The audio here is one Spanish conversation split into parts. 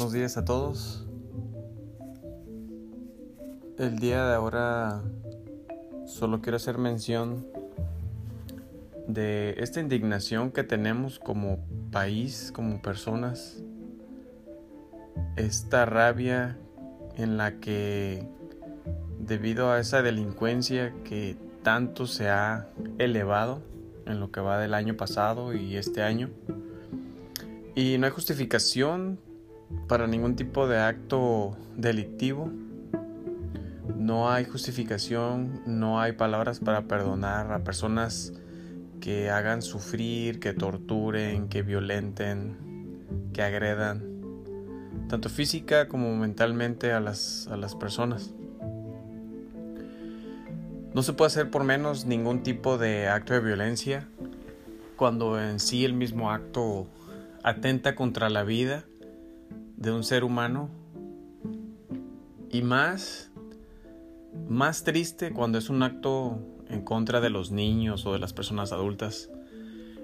Buenos días a todos. El día de ahora solo quiero hacer mención de esta indignación que tenemos como país, como personas. Esta rabia en la que debido a esa delincuencia que tanto se ha elevado en lo que va del año pasado y este año, y no hay justificación para ningún tipo de acto delictivo. No hay justificación, no hay palabras para perdonar a personas que hagan sufrir, que torturen, que violenten, que agredan, tanto física como mentalmente a las, a las personas. No se puede hacer por menos ningún tipo de acto de violencia cuando en sí el mismo acto atenta contra la vida de un ser humano y más más triste cuando es un acto en contra de los niños o de las personas adultas.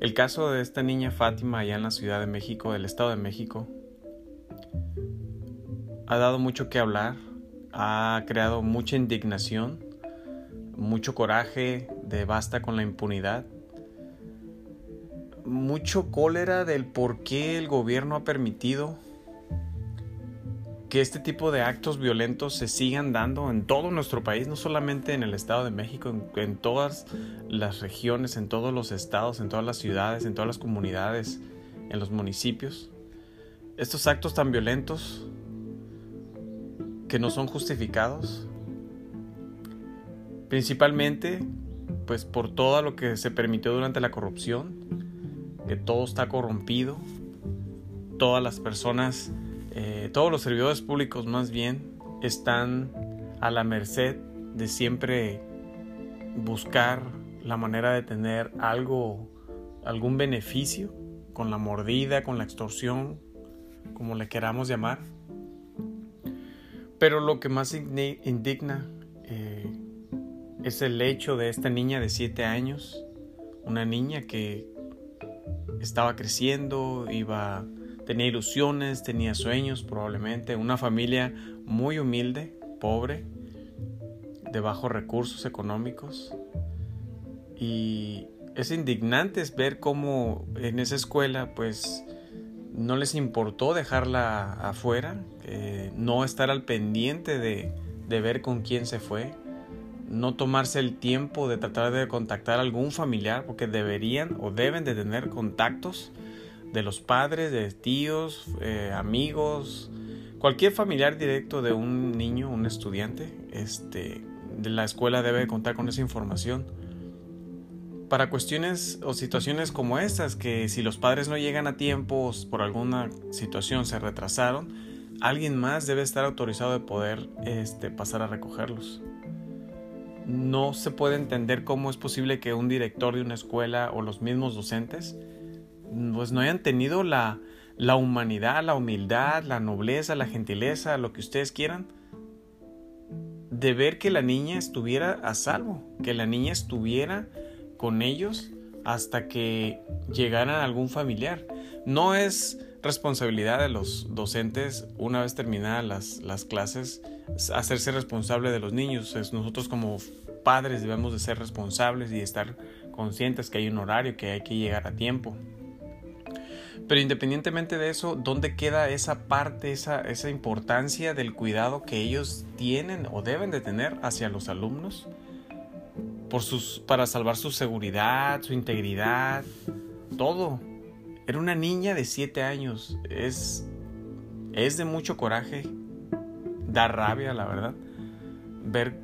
El caso de esta niña Fátima allá en la Ciudad de México, del Estado de México, ha dado mucho que hablar, ha creado mucha indignación, mucho coraje de basta con la impunidad mucho cólera del por qué el gobierno ha permitido que este tipo de actos violentos se sigan dando en todo nuestro país, no solamente en el Estado de México, en, todas las regiones, en todos los estados, en todas las ciudades, en todas las comunidades, en los municipios. Estos actos tan violentos que no son justificados, principalmente pues por todo lo que se permitió durante la corrupción, que todo está corrompido, todas las personas, eh, todos los servidores públicos más bien, están a la merced de siempre buscar la manera de tener algo, algún beneficio con la mordida, con la extorsión, como le queramos llamar. Pero lo que más indigna eh, es el hecho de esta niña de 7 años, una niña que estaba creciendo, iba, tenía ilusiones, tenía sueños probablemente, una familia muy humilde, pobre, de bajos recursos económicos. Y es indignante ver cómo en esa escuela pues no les importó dejarla afuera, eh, no estar al pendiente de, de ver con quién se fue no tomarse el tiempo de tratar de contactar a algún familiar porque deberían o deben de tener contactos de los padres, de tíos, eh, amigos, cualquier familiar directo de un niño, un estudiante, este, de la escuela debe contar con esa información. Para cuestiones o situaciones como estas, que si los padres no llegan a tiempo por alguna situación se retrasaron, alguien más debe estar autorizado de poder este, pasar a recogerlos no se puede entender cómo es posible que un director de una escuela o los mismos docentes pues no hayan tenido la, la humanidad, la humildad, la nobleza, la gentileza, lo que ustedes quieran, de ver que la niña estuviera a salvo, que la niña estuviera con ellos hasta que llegaran algún familiar. No es responsabilidad de los docentes, una vez terminadas las, las clases, hacerse responsable de los niños. Es nosotros como padres debemos de ser responsables y estar conscientes que hay un horario, que hay que llegar a tiempo. Pero independientemente de eso, ¿dónde queda esa parte, esa, esa importancia del cuidado que ellos tienen o deben de tener hacia los alumnos? Por sus, para salvar su seguridad, su integridad, todo. Era una niña de 7 años. Es, es de mucho coraje. Da rabia, la verdad. Ver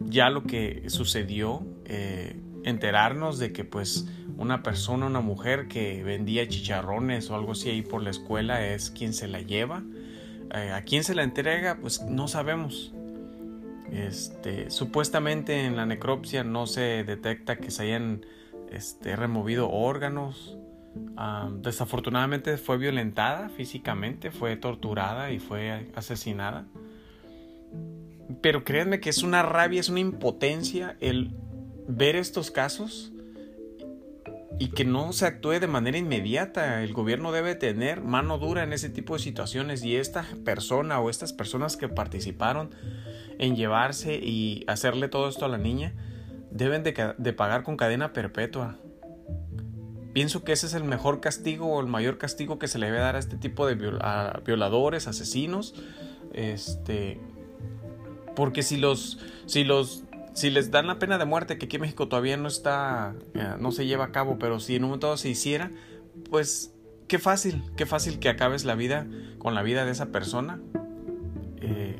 ya lo que sucedió. Eh, enterarnos de que pues una persona, una mujer que vendía chicharrones o algo así ahí por la escuela es quien se la lleva. Eh, ¿A quién se la entrega? Pues no sabemos. Este, supuestamente en la necropsia no se detecta que se hayan este, removido órganos desafortunadamente fue violentada físicamente, fue torturada y fue asesinada. Pero créanme que es una rabia, es una impotencia el ver estos casos y que no se actúe de manera inmediata. El gobierno debe tener mano dura en ese tipo de situaciones y esta persona o estas personas que participaron en llevarse y hacerle todo esto a la niña deben de, pagar con cadena perpetua. Pienso que ese es el mejor castigo o el mayor castigo que se le debe dar a este tipo de violadores, asesinos. Este, porque si los, si los si les dan la pena de muerte, que aquí en México todavía no está, eh, no se lleva a cabo, pero si en un momento se hiciera, pues qué fácil, qué fácil que acabes la vida con la vida de esa persona. Eh,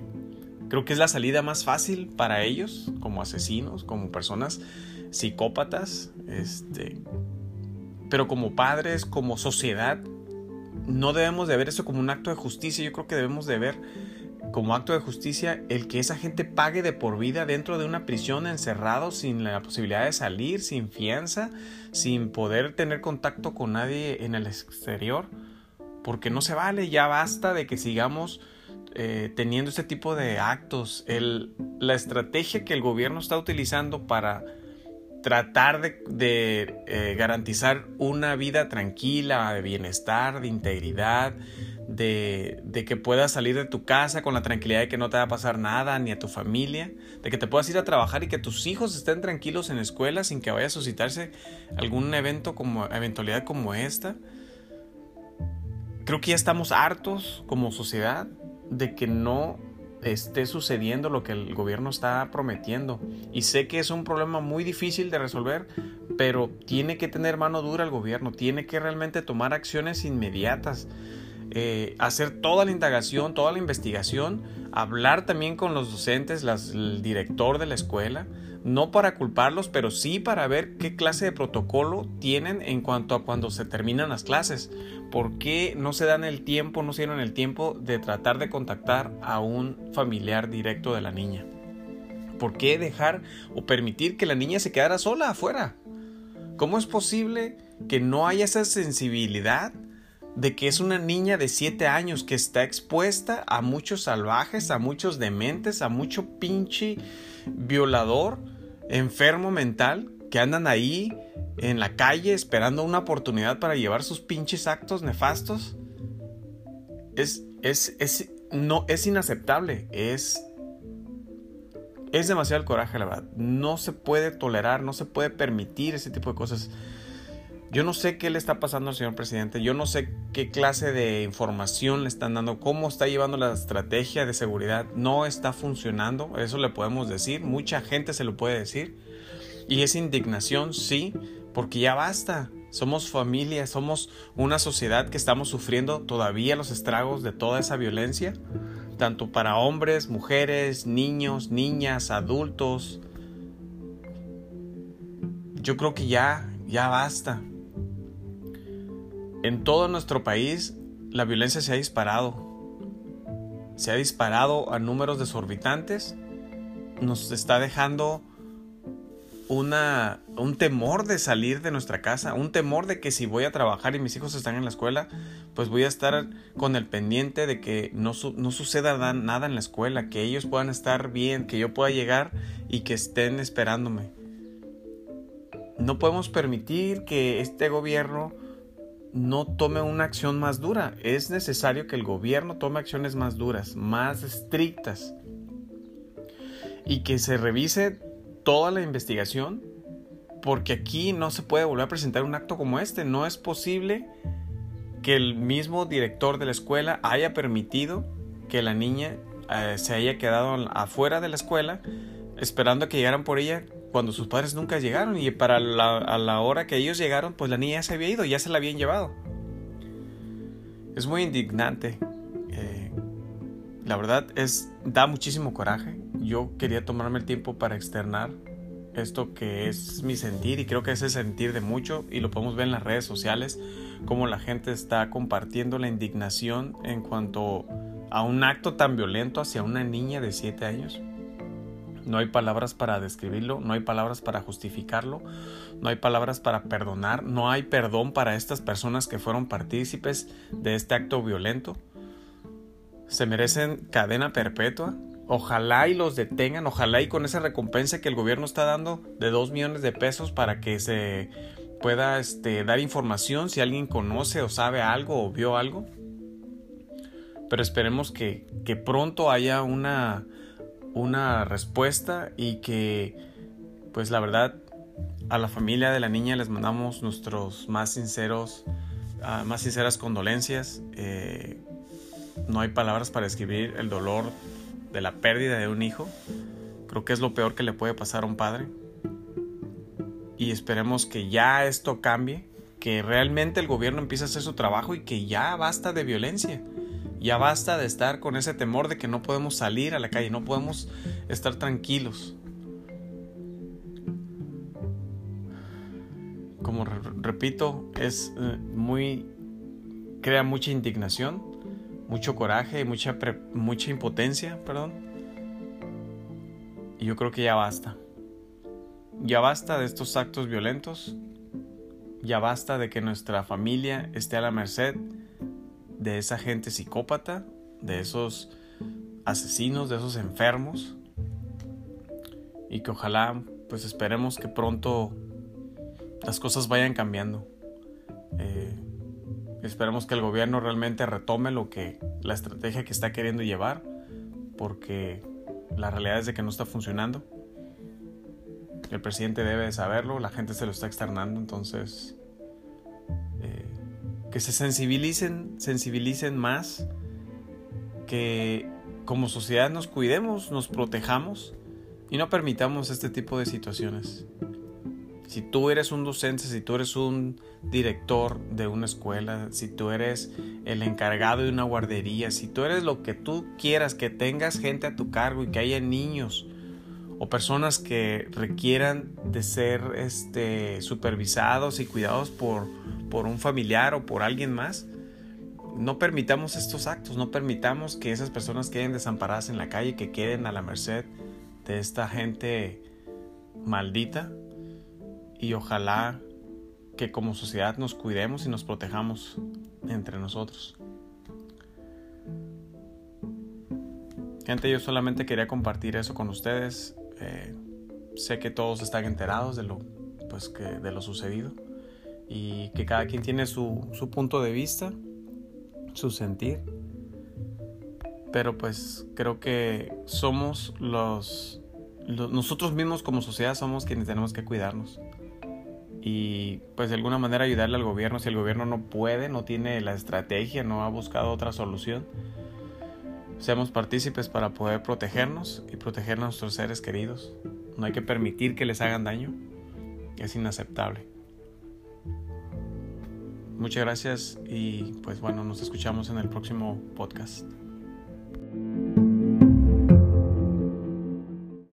creo que es la salida más fácil para ellos, como asesinos, como personas psicópatas, este, pero como padres, como sociedad, no debemos de ver eso como un acto de justicia, yo creo que debemos de ver como acto de justicia el que esa gente pague de por vida dentro de una prisión encerrado sin la posibilidad de salir, sin fianza, sin poder tener contacto con nadie en el exterior, porque no se vale, ya basta de que sigamos eh, teniendo este tipo de actos. La estrategia que el gobierno está utilizando para tratar de, eh, garantizar una vida tranquila, de bienestar, de integridad, de, que puedas salir de tu casa con la tranquilidad de que no te va a pasar nada, ni a tu familia, de que te puedas ir a trabajar y que tus hijos estén tranquilos en la escuela sin que vaya a suscitarse algún evento como eventualidad como esta. Creo que ya estamos hartos como sociedad de que no esté sucediendo lo que el gobierno está prometiendo. Y sé que es un problema muy difícil de resolver, pero tiene que tener mano dura el gobierno, tiene que realmente tomar acciones inmediatas. Eh, hacer toda la indagación, toda la investigación, hablar también con los docentes, el director de la escuela, no para culparlos, pero sí para ver qué clase de protocolo tienen en cuanto a cuando se terminan las clases. ¿Por qué no se dan el tiempo, no se dieron el tiempo de tratar de contactar a un familiar directo de la niña? ¿Por qué dejar o permitir que la niña se quedara sola afuera? ¿Cómo es posible que no haya esa sensibilidad de que es una niña de 7 años que está expuesta a muchos salvajes, a muchos dementes, a mucho pinche violador, enfermo mental, que andan ahí en la calle esperando una oportunidad para llevar sus pinches actos nefastos. Es, es, es, no, es inaceptable, es, es demasiado el coraje, la verdad. No se puede tolerar, no se puede permitir ese tipo de cosas. Yo no sé qué le está pasando al señor presidente, yo no sé qué clase de información le están dando, cómo está llevando la estrategia de seguridad, no está funcionando, eso le podemos decir, mucha gente se lo puede decir. Y es indignación, sí, porque ya basta. Somos familia, somos una sociedad que estamos sufriendo todavía los estragos de toda esa violencia, tanto para hombres, mujeres, niños, niñas, adultos. Yo creo que ya, ya basta. En todo nuestro país la violencia se ha disparado. Se ha disparado a números desorbitantes. Nos está dejando una, un temor de salir de nuestra casa, un temor de que si voy a trabajar y mis hijos están en la escuela, pues voy a estar con el pendiente de que no, no suceda nada en la escuela, que ellos puedan estar bien, que yo pueda llegar y que estén esperándome. No podemos permitir que este gobierno no tome una acción más dura. Es necesario que el gobierno tome acciones más duras, más estrictas. Y que se revise toda la investigación. Porque aquí no se puede volver a presentar un acto como este. No es posible que el mismo director de la escuela haya permitido que la niña eh, se haya quedado afuera de la escuela esperando que llegaran por ella cuando sus padres nunca llegaron y para la, a la hora que ellos llegaron, pues la niña ya se había ido, ya se la habían llevado. Es muy indignante. Eh, la verdad es, da muchísimo coraje. Yo quería tomarme el tiempo para externar esto que es mi sentir y creo que es el sentir de mucho y lo podemos ver en las redes sociales, como la gente está compartiendo la indignación en cuanto a un acto tan violento hacia una niña de 7 años. No hay palabras para describirlo, no hay palabras para justificarlo, no hay palabras para perdonar, no hay perdón para estas personas que fueron partícipes de este acto violento. Se merecen cadena perpetua. Ojalá y los detengan, ojalá y con esa recompensa que el gobierno está dando de 2 millones de pesos para que se pueda este, dar información si alguien conoce o sabe algo o vio algo. Pero esperemos que, que pronto haya una, una respuesta y que, pues la verdad, a la familia de la niña les mandamos nuestros más sinceros, uh, más sinceras condolencias. Eh, no hay palabras para describir el dolor de la pérdida de un hijo. Creo que es lo peor que le puede pasar a un padre. Y esperemos que ya esto cambie, que realmente el gobierno empiece a hacer su trabajo y que ya basta de violencia. Ya basta de estar con ese temor de que no podemos salir a la calle, no podemos estar tranquilos. Como repito, es eh, muy crea mucha indignación mucho coraje y mucha, mucha impotencia, perdón. Y yo creo que ya basta. Ya basta de estos actos violentos. Ya basta de que nuestra familia esté a la merced de esa gente psicópata, de esos asesinos, de esos enfermos. Y que ojalá, pues esperemos que pronto las cosas vayan cambiando. Eh, Esperemos que el gobierno realmente retome lo que la estrategia que está queriendo llevar, porque la realidad es de que no está funcionando. El presidente debe de saberlo, la gente se lo está externando, entonces que se sensibilicen, sensibilicen más, que como sociedad nos cuidemos, nos protejamos y no permitamos este tipo de situaciones. Si tú eres un docente, si tú eres un director de una escuela, si tú eres el encargado de una guardería, si tú eres lo que tú quieras, que tengas gente a tu cargo y que haya niños o personas que requieran de ser este, supervisados y cuidados por, por un familiar o por alguien más, no permitamos estos actos, no permitamos que esas personas queden desamparadas en la calle, que queden a la merced de esta gente maldita y ojalá que como sociedad nos cuidemos y nos protejamos entre nosotros. Gente, yo solamente quería compartir eso con ustedes. Eh, sé que todos están enterados de lo, pues, de lo sucedido y que cada quien tiene su, su punto de vista, su sentir. Pero pues creo que somos los, los, nosotros mismos como sociedad somos quienes tenemos que cuidarnos y pues de alguna manera ayudarle al gobierno si el gobierno no puede, no tiene la estrategia, no ha buscado otra solución. Seamos partícipes para poder protegernos y proteger a nuestros seres queridos. No hay que permitir que les hagan daño. Es inaceptable. Muchas gracias y pues bueno, nos escuchamos en el próximo podcast.